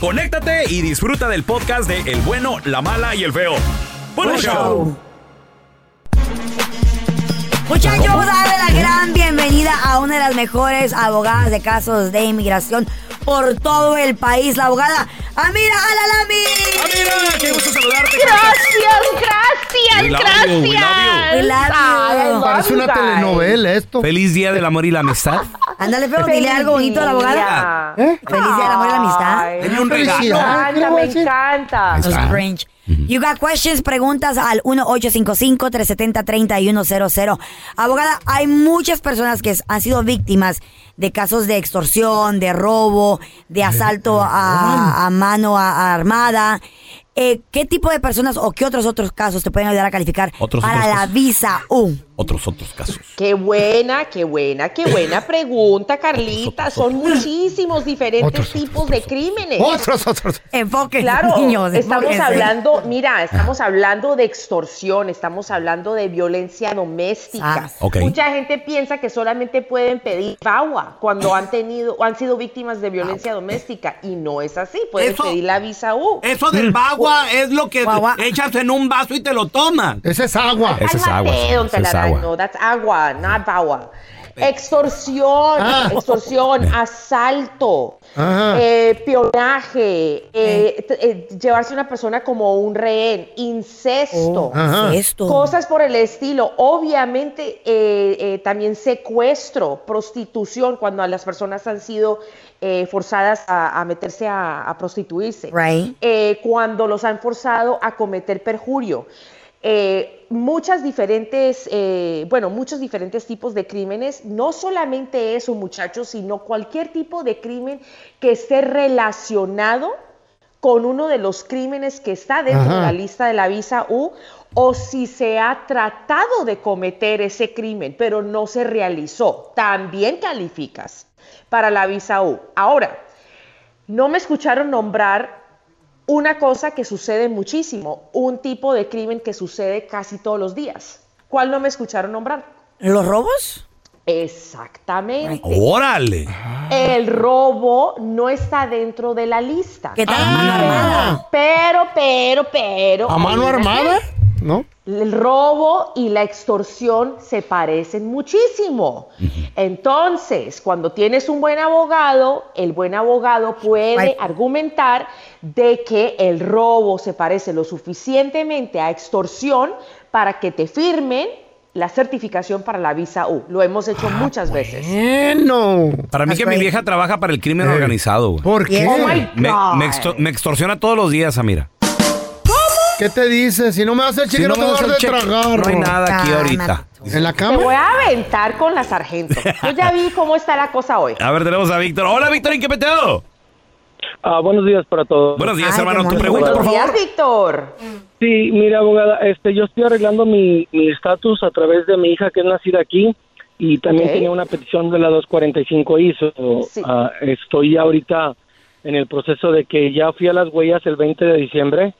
conéctate y disfruta del podcast de El bueno, la mala y el feo. ¡Buen show! Muchachos, vamos a darle la gran bienvenida a una de las mejores abogadas de casos de inmigración por todo el país, la abogada Amira Alalami. Amira, qué gusto saludarte. Gracias, gracias, we you. gracias. We you. Parece una telenovela esto. Feliz Día del Amor y la Amistad. Ándale, feo, dile algo bonito a la abogada. ¿Eh? Feliz día del amor y la amistad. Ay, Denle un me regalo. Felicidad, ¿qué le encanta, me encanta. Cringe. You got questions, preguntas al 1-855-370-3100. Abogada, hay muchas personas que han sido víctimas de casos de extorsión, de robo, de asalto a, a mano a- armada. Eh, ¿Qué tipo de personas o qué otros otros casos te pueden ayudar a calificar Otros, para otros la casos. visa U? Otros, otros casos. Qué buena, qué buena, qué buena pregunta, Carlita. Son muchísimos diferentes Otros, tipos de crímenes. Otros, otros. Enfoque, Claro, niños. estamos enfóquense. hablando, mira, estamos hablando de extorsión, estamos hablando de violencia doméstica. Ah, ok. Mucha gente piensa que solamente pueden pedir VAWA cuando han tenido o han sido víctimas de violencia doméstica y no es así, pueden Eso- pedir la visa U. Eso del es lo que Guagua. echas en un vaso y te lo tomas. Ese es agua. Ese es agua, ese es agua. That's agua, not VAWA. Extorsión, Ah. extorsión, asalto, Ajá. eh, espionaje, eh, t- eh, llevarse a una persona como un rehén, incesto. Esto. Cosas por el estilo. Obviamente eh, eh, también secuestro, prostitución, cuando las personas han sido eh, forzadas a, a meterse a, a prostituirse. Right. Eh, cuando los han forzado a cometer perjurio. Eh, muchas diferentes, eh, bueno, muchos diferentes tipos de crímenes. No solamente eso, muchachos, sino cualquier tipo de crimen que esté relacionado con uno de los crímenes que está dentro Ajá. de la lista de la visa U o si se ha tratado de cometer ese crimen, pero no se realizó. También calificas para la visa U. Ahora, no me escucharon nombrar una cosa que sucede muchísimo, un tipo de crimen que sucede casi todos los días. ¿Cuál no me escucharon nombrar? ¿Los robos? Exactamente. ¡Órale! El robo no está dentro de la lista. ¿Qué tal mano armada? Pero, pero, pero. ¿A mano armada? ¿No? El robo y la extorsión se parecen muchísimo. Entonces, cuando tienes un buen abogado, el buen abogado puede Ay. argumentar de que el robo se parece lo suficientemente a extorsión para que te firmen la certificación para la visa U. Lo hemos hecho Ah, muchas veces. Bueno. Para mí That's que mi vieja trabaja para el crimen Eh. organizado, güey. ¿Por qué? Oh my Me, God. me extor- me extorsiona todos los días, Amira. ¿Qué te dice? Si no me das el cheque, Si no, no te me voy a dar de tragar. no hay nada aquí ahorita. ¿En la Te cama? voy a aventar con la sargento. Yo ya vi cómo está la cosa hoy. A ver, tenemos a Víctor. Hola, Víctor, ¿en qué peteo? Ah, buenos días para todos. Buenos días, Ay, hermano. Tu pregunta, por Buenos días, favor. Víctor. Sí, mire, abogada, este, yo estoy arreglando mi mi estatus a través de mi hija que es nacida aquí y también tiene una petición de la 245 ISO. Sí. Ah, estoy ahorita en el proceso de que ya fui a las huellas el 20 de diciembre,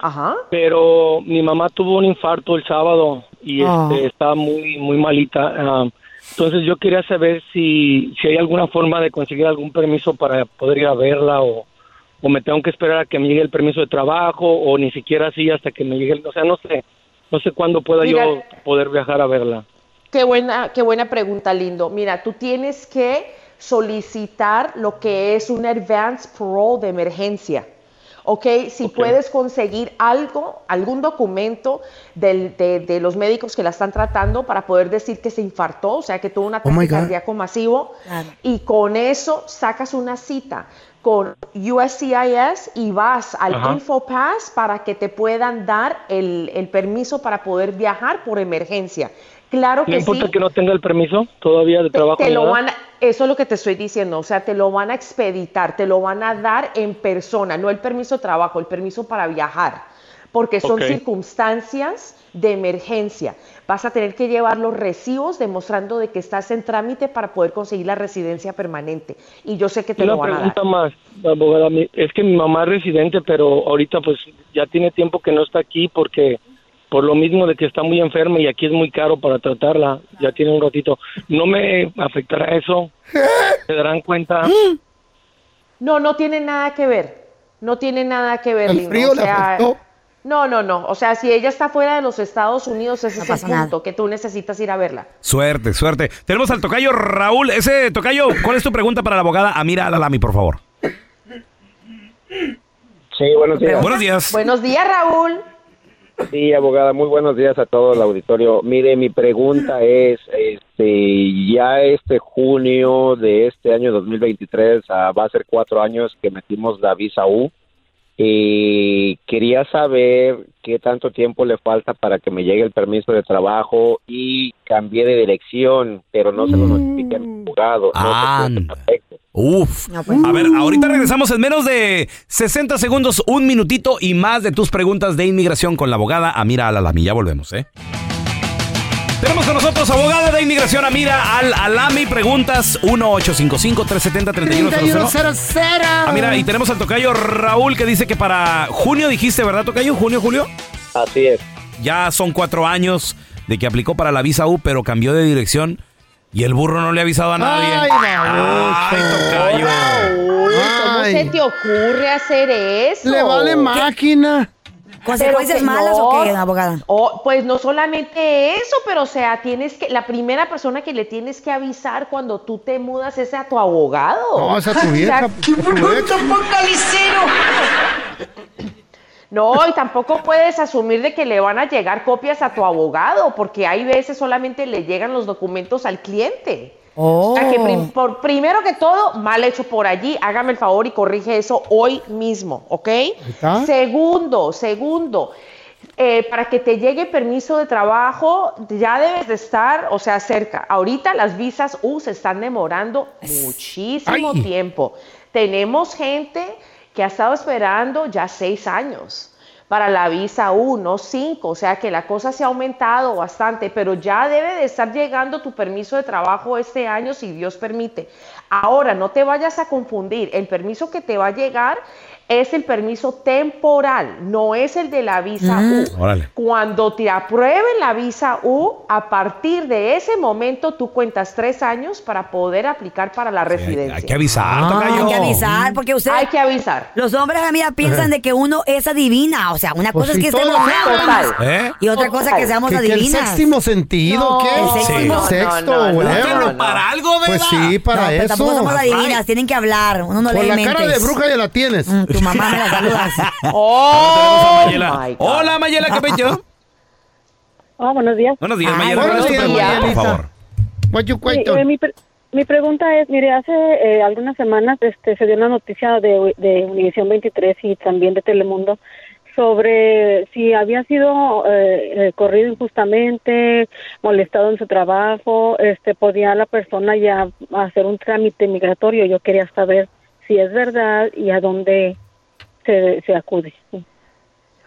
Ajá. pero mi mamá tuvo un infarto el sábado y Ah. este, está muy muy malita. Ah, entonces yo quería saber si, si hay alguna forma de conseguir algún permiso para poder ir a verla o, o me tengo que esperar a que me llegue el permiso de trabajo o ni siquiera así hasta que me llegue, el- o sea, no sé, no sé cuándo pueda Mira. yo poder viajar a verla. Qué buena, qué buena pregunta, lindo. Mira, tú tienes que solicitar lo que es un advance parole de emergencia. ¿Ok? Si puedes conseguir algo, algún documento del- de, de los médicos que la están tratando para poder decir que se infartó, o sea, que tuvo un Oh ataque cardíaco masivo, Claro. y con eso sacas una cita con USCIS y vas al Ajá. InfoPass para que te puedan dar el, el permiso para poder viajar por emergencia. Claro No que importa sí. que no tenga el permiso todavía de trabajo. te lo van a- eso es lo que te estoy diciendo, o sea, te lo van a expeditar, te lo van a dar en persona, no el permiso de trabajo, el permiso para viajar, porque son circunstancias de emergencia. Vas a tener que llevar los recibos demostrando de que estás en trámite para poder conseguir la residencia permanente. Y yo sé que te Una lo van a dar. pregunta más, abogada. Es que mi mamá es residente, pero ahorita pues ya tiene tiempo que no está aquí porque por lo mismo de que está muy enferma y aquí es muy caro para tratarla. Ya tiene un ratito. ¿No me afectará eso? ¿Se darán cuenta? No, no tiene nada que ver. No tiene nada que ver, El frío o sea, afectó. No, no, no. O sea, si ella está fuera de los Estados Unidos, ese No es el pasa nada. punto, que tú necesitas ir a verla. Suerte, suerte. Tenemos al tocayo Raúl. Ese tocayo, ¿cuál es tu pregunta para la abogada Amira Alalami, por favor? Sí, buenos días. Buenos días. Buenos días, Raúl. Sí, abogada, muy buenos días a todo el auditorio. Mire, mi pregunta es, este, ya este junio de este año 2023 ah, va a ser cuatro años que metimos la visa U y quería saber qué tanto tiempo le falta para que me llegue el permiso de trabajo y cambié de dirección, pero no se lo notifiqué a mi abogado. No sé Uf. No, pues. A ver, ahorita regresamos en menos de 60 segundos, un minutito y más de tus preguntas de inmigración con la abogada Amira Alalami. Ya volvemos, ¿eh? Tenemos con nosotros abogada de inmigración Amira Al Alami. Preguntas 1-855-370-3100. 3100. Amira, y tenemos al tocayo Raúl que dice que para junio dijiste, ¿verdad, tocayo? ¿Junio, julio? Así es. Ya son cuatro años de que aplicó para la visa U, pero cambió de dirección y el burro no le ha avisado a nadie. Ay, Ay, tocayo. ¿cómo Ay. se te ocurre hacer eso? Le vale máquina. ¿Consecuencias malas no. o qué, abogada? Oh, pues no solamente eso, pero o sea, tienes que, la primera persona que le tienes que avisar cuando tú te mudas es a tu abogado. No, esa es tu O sea, vieja. tu ex. No, y tampoco puedes asumir de que le van a llegar copias a tu abogado, porque hay veces solamente le llegan los documentos al cliente. Oh. O sea que prim- por, primero que todo, mal hecho por allí, hágame el favor y corrige eso hoy mismo, ¿ok? está. Segundo, segundo, eh, para que te llegue permiso de trabajo, ya debes de estar, o sea, cerca. Ahorita las visas U se están demorando muchísimo Ay. tiempo. Tenemos gente que ha estado esperando ya seis años para la visa U, no cinco, o sea que la cosa se ha aumentado bastante, pero ya debe de estar llegando tu permiso de trabajo este año si Dios permite. Ahora, no te vayas a confundir, el permiso que te va a llegar es el permiso temporal, no es el de la visa U. Órale. Cuando te aprueben la visa U, a partir de ese momento tú cuentas tres años para poder aplicar para la residencia. hay que avisar, Ah. Hay que avisar, porque ustedes, Hay que avisar. los hombres, mira, piensan de que uno es adivina. O sea, una Pues cosa sí, es que estemos feos ¿Eh? y otra cosa es que seamos ¿Que, que el adivinas. séptimo sentido, No, ¿qué? el no, Sexto, no, no, whatever. no, no. Para algo, ¿verdad? Pues sí, para No, pero eso. tampoco somos adivinas, tienen que hablar. Uno no Con la mentes. cara de bruja ya la tienes. Mm, Tu mamá me la saludas. Oh, Mayela. my God. Hola, Mayela, ¿qué pecho? Ah, buenos días. Buenos días, Ay, Mayela. ¿Cuál es tu buenos días, por Mayelita. favor? What you question? eh, mi, pre- mi pregunta es, mire, hace eh, algunas semanas este, se dio una noticia de, de Univisión 23 y también de Telemundo sobre si había sido eh, eh, corrido injustamente, molestado en su trabajo, este, podía la persona ya hacer un trámite migratorio. Yo quería saber si es verdad y a dónde se, acude.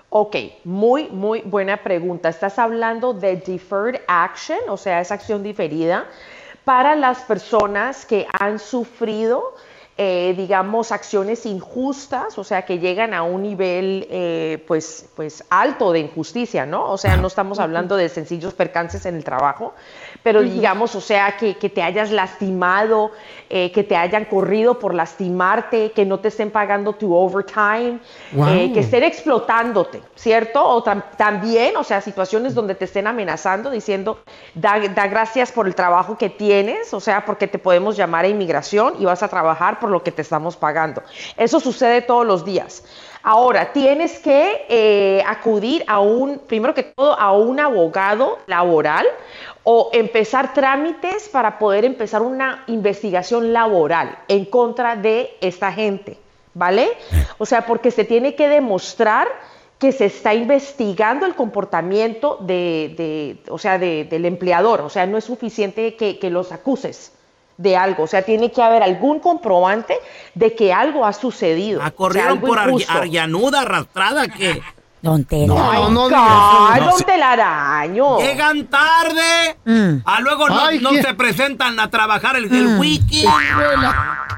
Ok, muy, muy buena pregunta. Estás hablando de deferred action, o sea, es acción diferida para las personas que han sufrido eh, digamos, acciones injustas, o sea, que llegan a un nivel, eh, pues, pues, alto de injusticia, ¿no? O sea, no estamos hablando de sencillos percances en el trabajo, pero digamos, o sea, que, que te hayas lastimado, eh, que te hayan corrido por lastimarte, que no te estén pagando tu overtime, Wow. que estén explotándote, ¿cierto? O tam- también, o sea, situaciones donde te estén amenazando, diciendo, da, da gracias por el trabajo que tienes, o sea, porque te podemos llamar a inmigración y vas a trabajar por lo que te estamos pagando. Eso sucede todos los días. Ahora, tienes que eh, acudir a un, primero que todo, a un abogado laboral o empezar trámites para poder empezar una investigación laboral en contra de esta gente, ¿vale? O sea, porque se tiene que demostrar que se está investigando el comportamiento de, de- o sea, de- del empleador. O sea, no es suficiente que, que los acuses de algo. O sea, tiene que haber algún comprobante de que algo ha sucedido. ¿La corrieron algo por Ar- injusto. Arllanuda, arrastrada, qué? Don Tela. Ay, No, no don. Telaraño. Llegan tarde, Mm. a luego no, Ay, no ¿qué? se presentan a trabajar el, el Mm. weekend.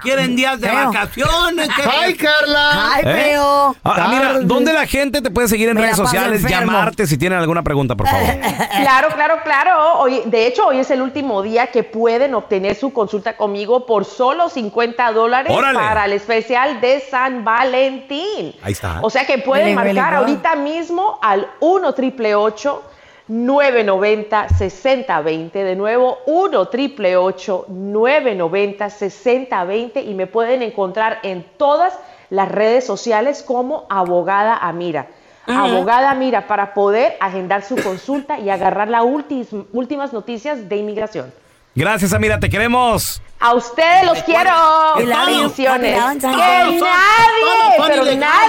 Quieren días de Feo. vacaciones. ¿qué- ¡Ay, Carla! Ay, ¿Eh? feo. Ah, mira. ¿dónde la gente te puede seguir en Me la redes paso sociales? enfermo. Llamarte si tienen alguna pregunta, por favor. Claro, claro, claro. Hoy, de hecho, hoy es el último día que pueden obtener su consulta conmigo por solo 50 dólares órale. para el especial de San Valentín. Ahí está. O sea que pueden marcar ahorita mismo al 1 triple 990 6020 de nuevo 1 triple 990 6020 y me pueden encontrar en todas las redes sociales como abogada Amira. Ujú. Abogada Amira para poder agendar su consulta y agarrar las últimas noticias de inmigración. Gracias, Amira, te queremos. A ustedes los quiero. Bendiciones. Que nadie, pero nadie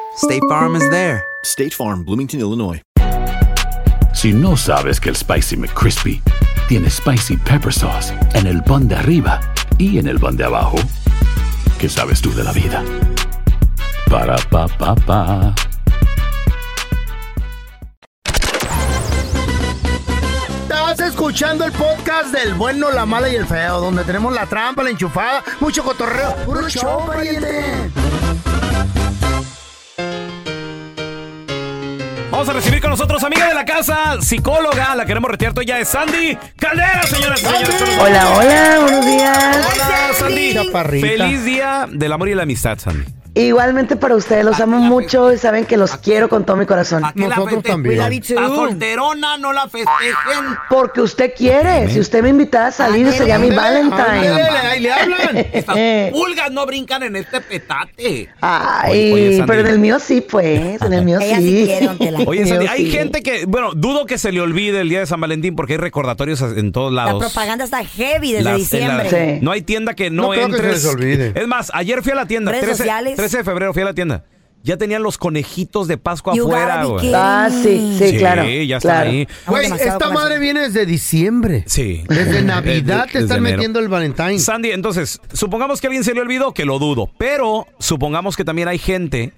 State Farm is there. State Farm, Bloomington, Illinois. Si no sabes que el Spicy McCrispy tiene Spicy Pepper Sauce en el pan de arriba y en el pan de abajo, ¿qué sabes tú de la vida? Para, pa, pa, pa. Estás escuchando el podcast del bueno, la mala y el feo, donde tenemos la trampa, la enchufada, mucho cotorreo. ¡Puro show, pariente! Vamos a recibir con nosotros, amiga de la casa, psicóloga, la queremos retirar. Ella es Sandy Caldera, señoras y señores. Hola, hola, buenos días. Hola, Sandy. Chaparrita. Feliz día del amor y la amistad, Sandy. Igualmente para ustedes, los amo mucho y saben que los quiero con todo mi corazón. La feste- La solterona no la festejen. Porque usted quiere. Si usted me invitara a salir, sería mi Valentine. Estas pulgas no brincan en este petate. Ay, pero en el mío sí, pues. En el mío Ella sí. Oye, Sandy, hay gente que, bueno, dudo que se le olvide el día de San Valentín porque hay recordatorios en todos La lados. propaganda está heavy desde diciembre. la- No hay tienda que no, No creo que se entres. les olvide. Es más, ayer fui a la tienda. Redes 13, sociales. 13 de febrero fui a la tienda. Ya tenían los conejitos de Pascua You afuera, gotta be güey. kidding Ah, sí, sí, claro. ya están claro. ahí. Güey, demasiado esta madre viene desde diciembre. Sí. Desde Navidad te Desde están enero. metiendo el Valentine. Sandy, entonces, supongamos que alguien se le olvidó, que lo dudo, pero supongamos que también hay gente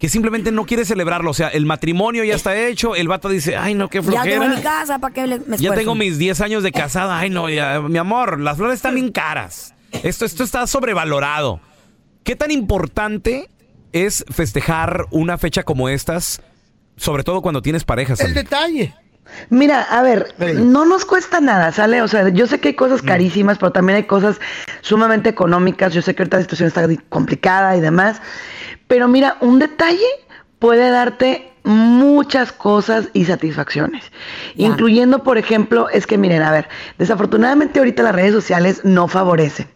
que simplemente no quiere celebrarlo. O sea, el matrimonio ya está hecho, el vato dice, ay, no, qué Ya tengo mi flojera. casa, ¿para qué le- me Ya esfuerzo? tengo mis 10 años de casada. Ay, no, ya, mi amor, las flores están bien caras. Esto, esto está sobrevalorado. ¿Qué tan importante es festejar una fecha como estas? Sobre todo cuando tienes parejas. El detalle. Mira, a ver, no nos cuesta nada, ¿sale? O sea, yo sé que hay cosas Mm. carísimas, pero también hay cosas sumamente económicas. Yo sé que ahorita la situación está complicada y demás. Pero mira, un detalle puede darte muchas cosas y satisfacciones. Incluyendo, por ejemplo, es que miren, a ver, desafortunadamente ahorita las redes sociales no favorecen.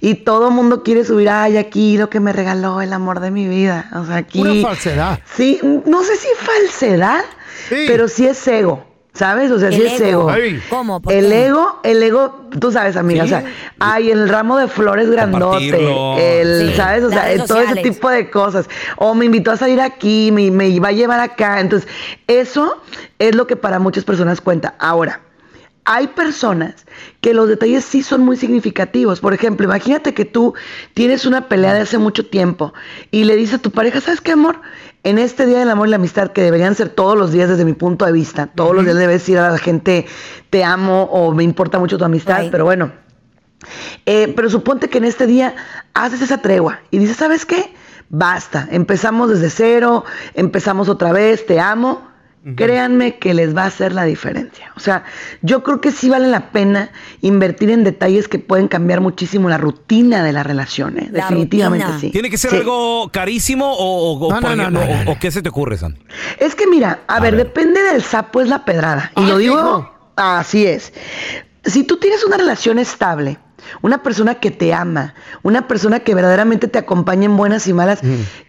Y todo mundo quiere subir, ay, aquí lo que me regaló el amor de mi vida. O sea, aquí... Pura falsedad. Sí, no sé si falsedad, pero sí es ego. ¿Sabes? O sea, sí es ego. Ay. ¿Cómo? ¿Por El qué? ego, el ego, tú sabes, amiga, o sea, hay el ramo de flores grandote, el, Sí, ¿sabes? O sea, todo ese tipo de cosas. O me invitó a salir aquí, me, me iba a llevar acá. Entonces, eso es lo que para muchas personas cuenta. Ahora, hay personas que los detalles sí son muy significativos. Por ejemplo, imagínate que tú tienes una pelea de hace mucho tiempo y le dices a tu pareja, ¿sabes qué, amor? En este Día del Amor y la Amistad, que deberían ser todos los días desde mi punto de vista, todos los días debes decir a la gente, te amo o me importa mucho tu amistad, pero bueno. Eh, pero suponte que en este día haces esa tregua y dices, ¿sabes qué? Basta, empezamos desde cero, empezamos otra vez, te amo. Créanme que les va a hacer la diferencia. O sea, yo creo que sí vale la pena invertir en detalles que pueden cambiar muchísimo la rutina de la relación. ¿eh? La Definitivamente rutina. sí. ¿Tiene que ser Sí. algo carísimo o, No, por no, no, ejemplo, no, no, o- o qué se te ocurre, San? Es que mira, a, ver, depende del sapo es la pedrada. Y Ah, lo digo, hijo. así es. Si tú tienes una relación estable, una persona que te ama, una persona que verdaderamente te acompaña en buenas y malas,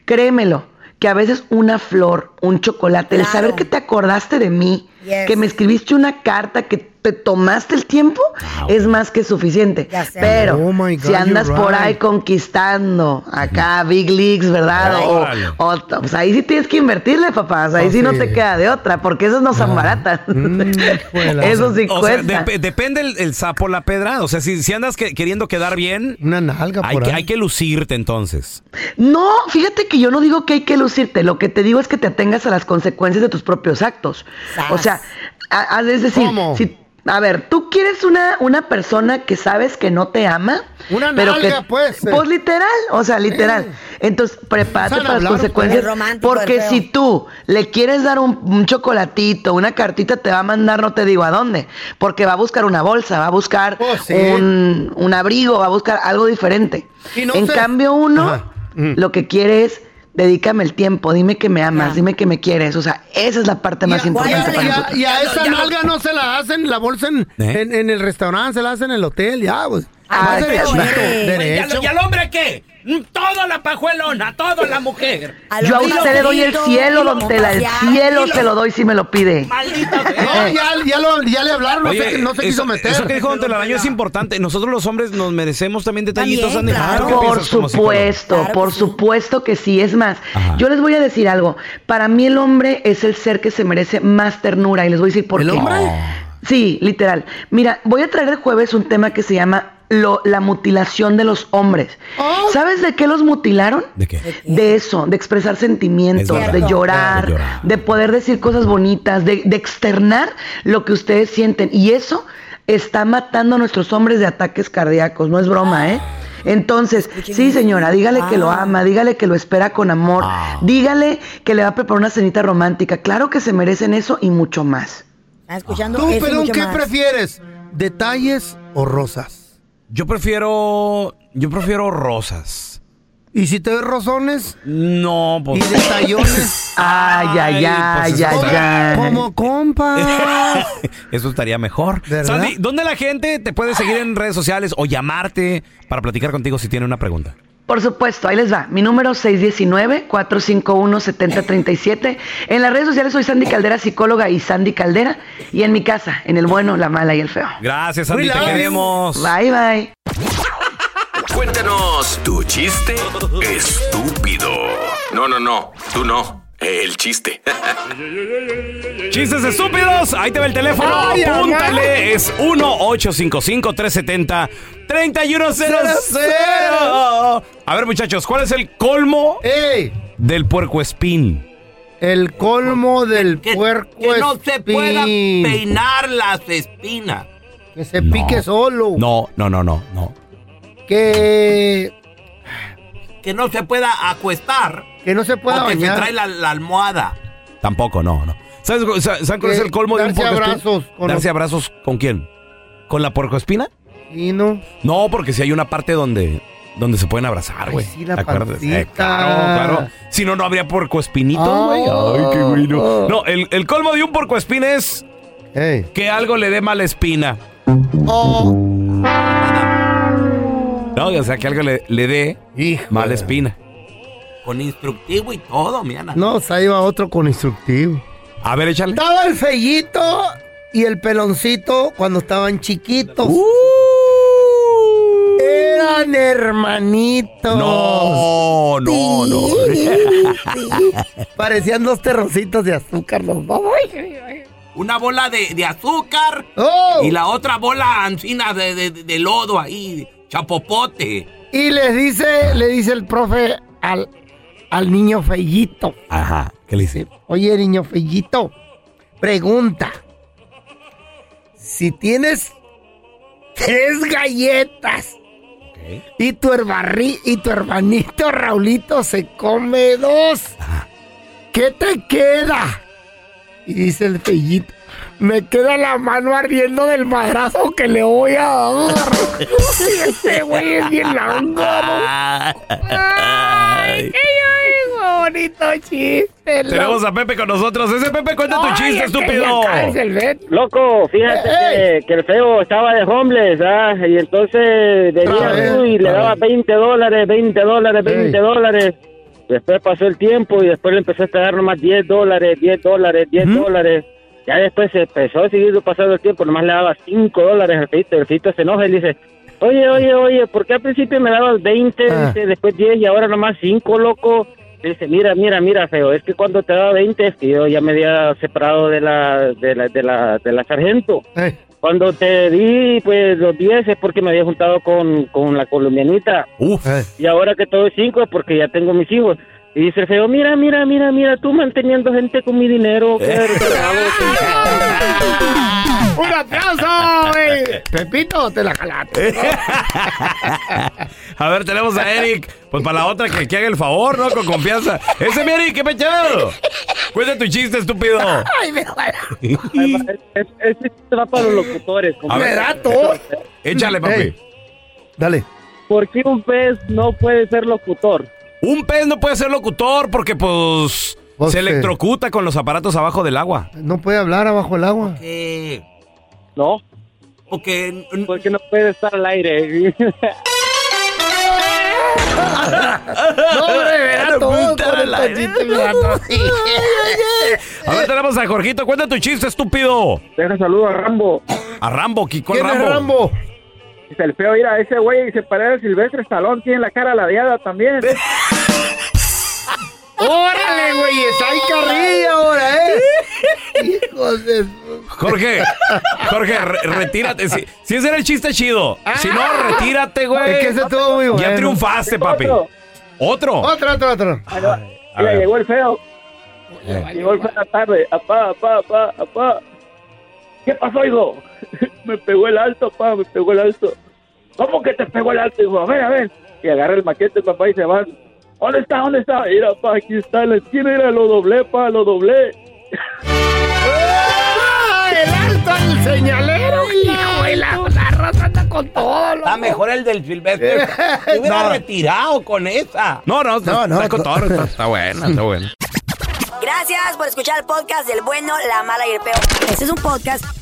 créemelo, que a veces una flor, un chocolate, el saber que te acordaste de mí, Yes. que me escribiste una carta, que te tomaste el tiempo, es más que suficiente. Pero Oh God, si andas por right. ahí conquistando acá Big Leagues, ¿verdad? O- Órale. o, pues ahí sí tienes que invertirle, papás. Ahí Oh, sí no te queda de otra, porque esos no son baratas. Mm. Eso sí O sea, cuesta. dep- depende el, el sapo la pedrada. O sea, si, si andas que- queriendo quedar bien, Una nalga hay por que, ahí. hay que lucirte entonces. No, fíjate que yo no digo que hay que lucirte. Lo que te digo es que te atengas a las consecuencias de tus propios actos. Sas. O sea, a- a- es decir, ¿Cómo? si- a ver, tú quieres una, una persona que sabes que no te ama, Una pero nalga, que, pues. pues literal, o sea, literal. Entonces, prepárate para las consecuencias, porque si tú le quieres dar un, un chocolatito, una cartita, te va a mandar, no te digo a dónde, porque va a buscar una bolsa, va a buscar sí. un, un abrigo, va a buscar algo diferente. Y no en sé- cambio, uno Ajá. Mm. lo que quiere es dedícame el tiempo, dime que me amas, dime que me quieres. O sea, esa es la parte más importante y a- para y a- nosotros. y a esa nalga no se la hacen la bolsa en, ¿Eh? en, en el restaurante, se la hacen en el hotel, ya, pues. Ah, Más qué derechito, bueno. Oye, ¿Y derecho. y al hombre qué? Todo la pajuelona, todo la mujer. A Yo a usted le doy el cielo, don Tela, el cielo se lo doy si me lo pide. Maldito No, sea. ya, ya, lo- ya le hablaron, no, Oye, se, no se quiso eso, meter. eso que dijo Don Telaraño es importante. Nosotros los hombres nos merecemos también detallitos, También, Sandy. claro. ¿Tú qué Por supuesto, Claro por sí. supuesto que sí. Es más, Ajá. yo les voy a decir algo. Para mí el hombre es el ser que se merece más ternura y les voy a decir por ¿El qué. hombre? Sí, literal. Mira, voy a traer el jueves un tema que se llama lo- la mutilación de los hombres. Oh. ¿Sabes de qué los mutilaron? ¿De qué? De eso, de expresar sentimientos, de llorar, De llorar. de poder decir cosas bonitas, de, de externar lo que ustedes sienten. Y eso está matando a nuestros hombres de ataques cardíacos, no es broma, ¿eh? Entonces, sí señora, dígale que lo ama, dígale que lo espera con amor, dígale que le va a preparar una cenita romántica. Claro que se merecen eso y mucho más. ¿Estás escuchando? Tú, pero ¿qué más. prefieres? ¿Detalles o rosas? Yo prefiero. Yo prefiero rosas. ¿Y si te ves rosones No, y pues. detallones? Ay, ay, ay, pues, ay, ay. Como compas. Eso estaría mejor. ¿Verdad? Sandy, ¿dónde la gente te puede seguir en redes sociales o llamarte para platicar contigo si tiene una pregunta? Por supuesto, ahí les va. Mi número 619-451-7037. En las redes sociales soy Sandy Caldera, psicóloga y Sandy Caldera. Y en mi casa, en el bueno, la mala y el feo. Gracias, Sandy, te queremos. Bye, bye. Cuéntanos tu chiste estúpido. No, no, no, tú no. El chiste. Chistes estúpidos, ahí te va el teléfono, Ay, ay, apúntale, ay. es 1-855-370-3100. A ver muchachos, ¿cuál es el colmo ¡Ey! del puercoespín. El colmo del puerco Que no se pueda peinar las espinas. Que se pique solo. No, no, no, no, no. Que, Que no se pueda acuestar. que no se pueda o que se trae la, la almohada. Tampoco, no, no. ¿Sabes, sa- ¿saben cuál es el colmo de un darse puercoespín? abrazos con ¿Darse los- abrazos con quién? ¿Con la puercoespina? Y no. No, porque si hay una parte donde, donde se pueden abrazar, güey. sí, la. Eh, claro, claro. Si no, no habría puercoespinitos, güey. Ay, qué Oh. bueno. No, el, el colmo de un puercoespín es que algo le dé mala espina. Oh. No, o sea, que algo le, le dé mala espina. Con instructivo y todo, mi Ana. No, se iba otro con instructivo. A ver, échale. Estaba el fellito y el peloncito cuando estaban chiquitos. Uh. Eran hermanitos. No, no, no. Parecían dos terroncitos de azúcar los dos. Una bola de, de azúcar Oh. y la otra bola ancina de, de- de lodo ahí, chapopote. Y les dice, le dice el profe al, al niño fellito. Ajá, ¿qué le dice? Oye, niño fellito, pregunta. Si tienes tres galletas y tu, herbarri- y tu hermanito Raulito se come dos, ¿qué te queda? Y dice el fellito, me queda la mano ardiendo del madrazo que le voy a dar. Ese güey es bien lángaro. Ay, qué bonito chiste. Tenemos a Pepe con nosotros. Ese Pepe, cuenta tu chiste, estúpido. Loco, fíjate que, que el feo estaba de homeless, ¿ah? Y entonces venía tú y le daba vez. 20 dólares, 20 dólares, 20 dólares. Después pasó el tiempo y después le empezaste a dar nomás 10 dólares, 10 dólares, 10 dólares. Ya después se empezó a seguir pasando el tiempo, nomás le daba 5 dólares al feito. El feito se enoja y le dice, oye, oye, oye, ¿por qué al principio me dabas 20, Ah. dice, después 10 y ahora nomás 5, loco? Le dice, mira, mira, mira, feo, es que cuando te daba 20 es que yo ya me había separado de la, de la, de la, de la sargento. Cuando te di, pues, los 10 es porque me había juntado con, con la colombianita. Y ahora que todo es 5 es porque ya tengo mis hijos. Y dice el feo, mira, mira, mira, mira, tú manteniendo gente con mi dinero. qué desgraciado". ¡Un aplauso, güey! Pepito, te la jalaste. A ver, tenemos a Eric. Pues para la otra que, que haga el favor, ¿no? Con confianza. Ese mi Eric, qué pechado. Cuenta tu chiste, estúpido. Ay, me Es- Ese chiste va para los locutores. A ver. compadre. Échale, papi. Dale. ¿Por qué un pez no puede ser locutor? Un pez no puede ser locutor porque, pues, Pues, se eh. electrocuta con los aparatos abajo del agua. No puede hablar abajo del agua. Eh, No. porque Porque no puede estar al aire. No, hombre, verá todo con estos chistes, verá todo. A ver, tenemos a Jorgito. Cuenta tu chiste, estúpido. Deja saludo a Rambo. A Rambo, ¿qui- ¿cuál ¿Quién es Rambo? Rambo? Dice el feo, mira, ese güey se parece al Silvestre Stallone, tiene la cara ladeada también. ¡Órale, güey! Está ahí carrilla ahora, ¿eh? Hijos de... Jorge, Jorge, re- retírate. Si, si ese era el chiste chido. Si no, Ah. retírate, güey. Es que ese estuvo muy bueno. Ya triunfaste, papi. Otro. ¿Otro? Otro, otro, otro. A Mira, ver. llegó el feo. Llegó el feo la tarde. Apá, apá, apá, apá. ¿Qué pasó, hijo? me pegó el alto, papá, me pegó el alto. ¿Cómo que te pegó el alto, hijo? A ver, a ver. Y agarra el maquete, papá, y se van. ¿Dónde está? ¿Dónde está? Mira, pa, aquí está en la esquina, era lo doblé, pa, lo doblé. ¡Ah, el alto al señalero, hijo! de la, la raza anda con todo, loco. está mejor el del Silvestre. Se hubiera No. retirado con esa. No, no, No, no, está cotorro, está, está buena, está buena. Gracias por escuchar el podcast del bueno, la mala y el peor. Este es un podcast